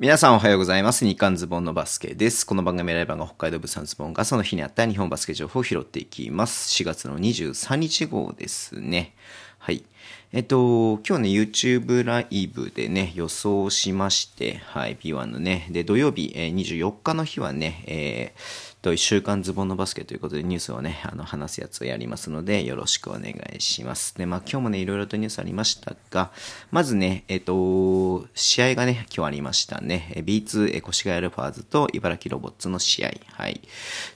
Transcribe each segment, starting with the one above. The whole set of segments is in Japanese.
皆さんおはようございます。日刊ズボンのバスケです。この番組ライバーが北海道物産ズボンがその日にあった日本バスケ情報を拾っていきます。4月の23日号ですね。はい。えっと、今日ね、YouTube ライブでね、予想しまして、はい、P1 のね、で、土曜日、えー24日の日はね、えーと、1週間ズボンのバスケということでニュースをね、あの、話すやつをやりますので、よろしくお願いします。で、まあ、今日もね、いろいろとニュースありましたが、まずね、えっと、試合がね、今日ありましたね。B2 え越谷アルファーズと茨城ロボッツの試合。はい。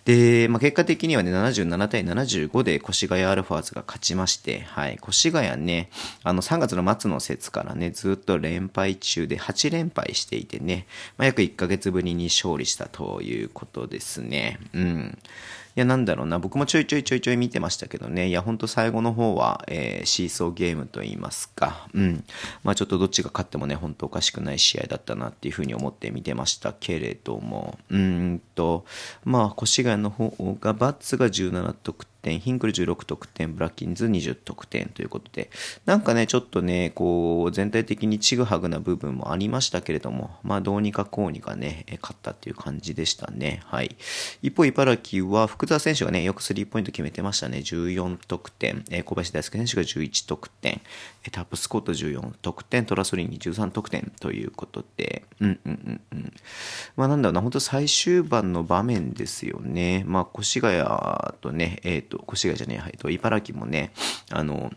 で、まあ、結果的にはね、77対75で越谷アルファーズが勝ちまして、はい。越谷ね、ねあの、3月の末の節からね、ずっと連敗中で8連敗していてね、まあ、約1ヶ月ぶりに勝利したということですね。うん。いや、なんだろうな、僕もちょいちょいちょいちょい見てましたけどね、いや、ほんと最後の方は、えーシーソーゲームと言いますか、うん。まあちょっとどっちが勝ってもね、本当おかしくない試合だったなっていうふうに思って見てましたけれども、うんと、まあ、越谷の方が、バッツが17得点、ヒンクル16得点、ブラッキンズ20得点ということで、なんかね、ちょっとね、こう、全体的にちぐはぐな部分もありましたけれども、まあ、どうにかこうにかね、勝ったっていう感じでしたね。はい。一方、茨城は、福澤選手がね、よくスリーポイント決めてましたね。14得点、小林大輔選手が11得点、タップスコット14得点、トラソリンに13得点ということで、うんうんうんうん。まあ、なんだろうな、本当最終盤の場面ですよね。まあ、越谷とね、えっ、と、越谷じゃねえ、はい、と、茨城もね、あの、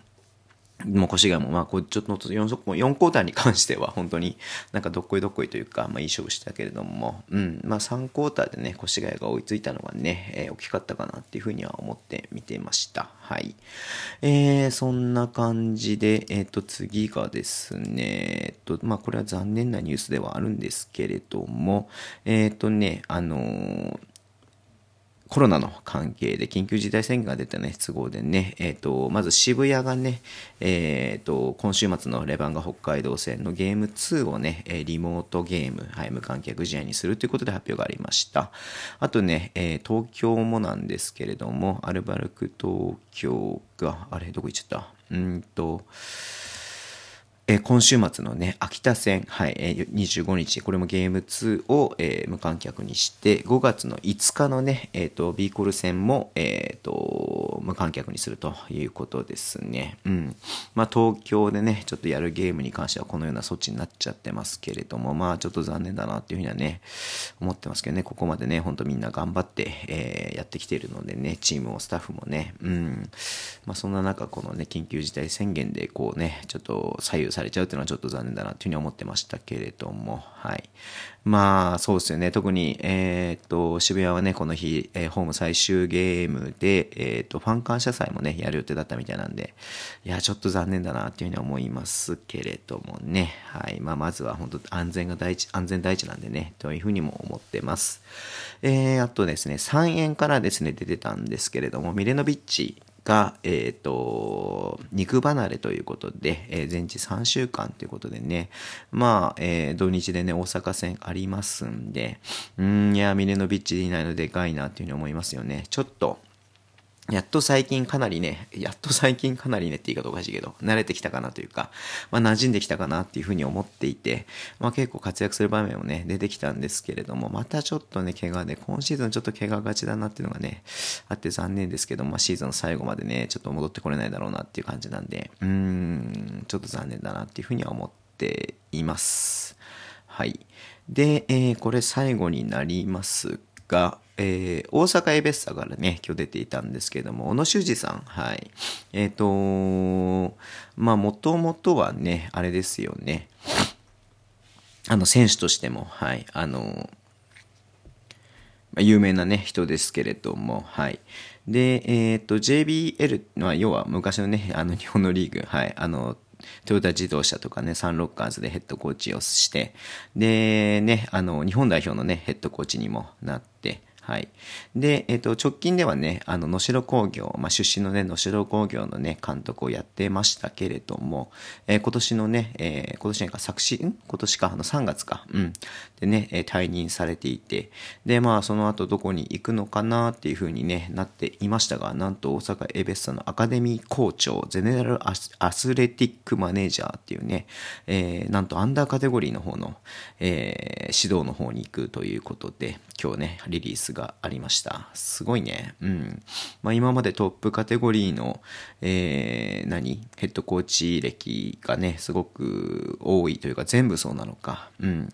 もう越谷も、まあ、こうちょっと 4, 4クォーターに関しては、本当になんかどっこいどっこいというか、まあ、いい勝負したけれども、うん、まあ、3クォーターでね、越谷が追いついたのがね、えー大きかったかなっていうふうには思って見てました。はい。えー、そんな感じで、えっ、と、次がですね、えっと、まあ、これは残念なニュースではあるんですけれども、えっ、とね、あのコロナの関係で緊急事態宣言が出たね、都合でね、えっ、と、まず渋谷がね、えっ、と、今週末のレバンガ北海道戦のゲーム2をね、リモートゲーム、はい、無観客試合にするということで発表がありました。あとね、えー東京もなんですけれども、アルバルク東京が、あれ、どこ行っちゃった？うんと、え今週末のね、秋田戦、はい、えー25日、これもゲーム2を、え無観客にして、5月の5日のね、えっ、と、ビーコル戦も、えっ、と、無観客にするということですね。うん。まあ、東京でね、ちょっとやるゲームに関してはこのような措置になっちゃってますけれども、まあ、ちょっと残念だなっていうふうにはね、思ってますけどね、ここまでね、ほんとみんな頑張って、えーやってきているのでね、チームもスタッフもね、うん。まあ、そんな中、このね、緊急事態宣言で、こうね、ちょっと左右されちゃうっていうのはちょっと残念だなっていうふうに思ってましたけれども、はい。まあ、そうですよね。特に、えーっと、渋谷はね、この日、えーホーム最終ゲームで、えーっと、ファン感謝祭もね、やる予定だったみたいなんで、いや、ちょっと残念だなっていうふうに思いますけれどもね。はい。まあ、まずは本当安全が第一、安全第一なんでね、というふうにも思ってます。えー、あとですね、3円からですね、出てたんですけれども、ミレノビッチ、が、えっ、と、肉離れということで、えー全治3週間ということでね、まあ、えー土日でね、大阪戦ありますんで、うん、いや、ミレノビッチでいないのでかいなっていうふうに思いますよね。ちょっと、やっと最近かなりね、やっと最近かなりねって言い方おかしいけど、慣れてきたかなというか、まあ馴染んできたかなっていうふうに思っていて、まあ結構活躍する場面もね、出てきたんですけれども、またちょっとね、怪我で、今シーズンちょっと怪我がちだなっていうのがね、あって残念ですけど、まあシーズン最後までね、ちょっと戻ってこれないだろうなっていう感じなんで、うーん、ちょっと残念だなっていうふうには思っています。はい。で、えーこれ最後になりますが、えー大阪エベッサからね、今日出ていたんですけども、小野修二さん、はい。えっ、とまあ、もともとはね、あれですよね。あの、選手としても、はい。あのまあ有名なね、人ですけれども、はい。で、えっ、と、JBL は、要は昔のね、あの、日本のリーグ、はい。あの、トヨタ自動車とかね、サンロッカーズでヘッドコーチをして、で、ね、あの、日本代表のね、ヘッドコーチにもなって、はい。で、えっ、と、直近ではね、あの、能代工業、まあ、出身のね、能代工業のね、監督をやってましたけれども、えー今年のね、えー今年なんか昨シん？今年か、あの、3月か、うん。でね、え退任されていて、で、まあ、その後どこに行くのかなっていう風にね、なっていましたが、なんと大阪エベッサのアカデミー校長、ゼネラルアスレティックマネージャーっていうね、えー、なんとアンダーカテゴリーの方の、えー、指導の方に行くということで、今日ね、リリースがありました？すごいね。うん。まあ、今までトップカテゴリーの、えー、何？ヘッドコーチ歴がね、すごく多いというか、全部そうなのか。うん。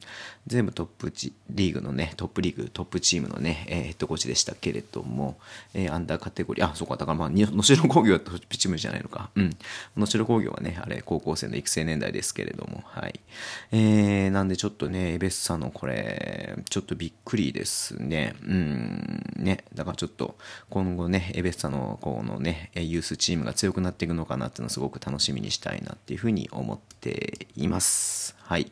全部トップリーグのね、トップリーグ、トップチームのね、えー、ヘッドコーチでしたけれども、えー、アンダーカテゴリー、あ、そうか、だからまあ、能代工業はトップチームじゃないのか。うん。能代工業はね、あれ、高校生の育成年代ですけれども、はい。えー、なんでちょっとね、エベッサのこれ、ちょっとびっくりですね。うん、ね、だからちょっと、今後ね、エベッサの、このね、ユースチームが強くなっていくのかなっていうのをすごく楽しみにしたいなっていうふうに思っています。はい。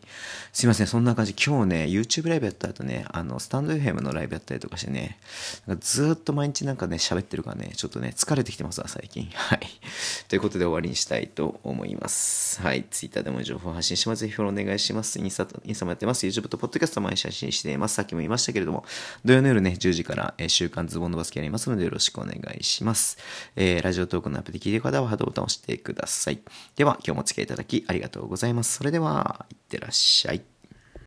すいません、そんな感じ。今日ね、YouTube ライブやった後ね、あの、スタンド FM のライブやったりとかしてね、なんかずっと毎日なんかね、喋ってるからね、ちょっとね、疲れてきてますわ、最近。はい。ということで終わりにしたいと思います。はい。Twitter でも情報発信します。ぜひフォローお願いします。インスタ、インスタもやってます。YouTube と Podcast 毎日配信しています。さっきも言いましたけれども、土曜の夜ね、10時から、えー、週刊ズボンのバスケやりますのでよろしくお願いします。えー、ラジオトークのアプリで聞いている方はハートボタンを押してください。では、今日もお付き合いいただきありがとうございます。それでは、ってらっしゃい。